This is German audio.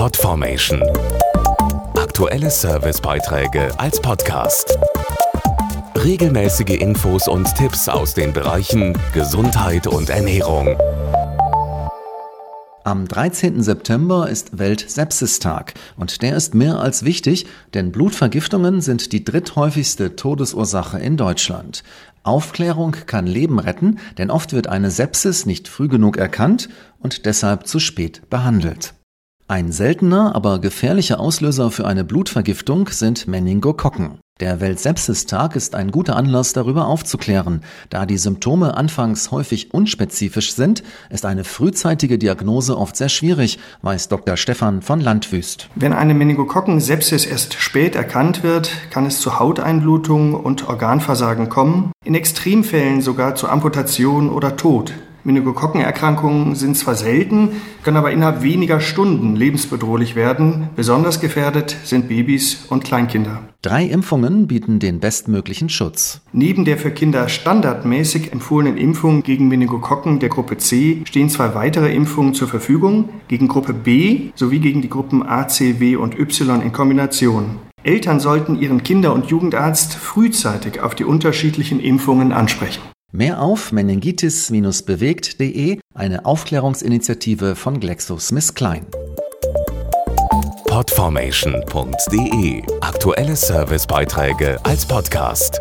Podformation. Aktuelle Servicebeiträge als Podcast. Regelmäßige Infos und Tipps aus den Bereichen Gesundheit und Ernährung. Am 13. September ist Welt-Sepsis-Tag und der ist mehr als wichtig, denn Blutvergiftungen sind die dritthäufigste Todesursache in Deutschland. Aufklärung kann Leben retten, denn oft wird eine Sepsis nicht früh genug erkannt und deshalb zu spät behandelt. Ein seltener, aber gefährlicher Auslöser für eine Blutvergiftung sind Meningokokken. Der Weltsepsistag ist ein guter Anlass, darüber aufzuklären. Da die Symptome anfangs häufig unspezifisch sind, ist eine frühzeitige Diagnose oft sehr schwierig, weiß Dr. Stefan von Landwüst. Wenn eine Meningokokken-Sepsis erst spät erkannt wird, kann es zu Hauteinblutung und Organversagen kommen, in Extremfällen sogar zu Amputation oder Tod. Meningokokkenerkrankungen sind zwar selten, können aber innerhalb weniger Stunden lebensbedrohlich werden. Besonders gefährdet sind Babys und Kleinkinder. Drei Impfungen bieten den bestmöglichen Schutz. Neben der für Kinder standardmäßig empfohlenen Impfung gegen Meningokokken der Gruppe C stehen zwei weitere Impfungen zur Verfügung, gegen Gruppe B sowie gegen die Gruppen A, C, W und Y in Kombination. Eltern sollten ihren Kinder- und Jugendarzt frühzeitig auf die unterschiedlichen Impfungen ansprechen. Mehr auf meningitis-bewegt.de, eine Aufklärungsinitiative von GlaxoSmithKline. Podformation.de Aktuelle Servicebeiträge als Podcast.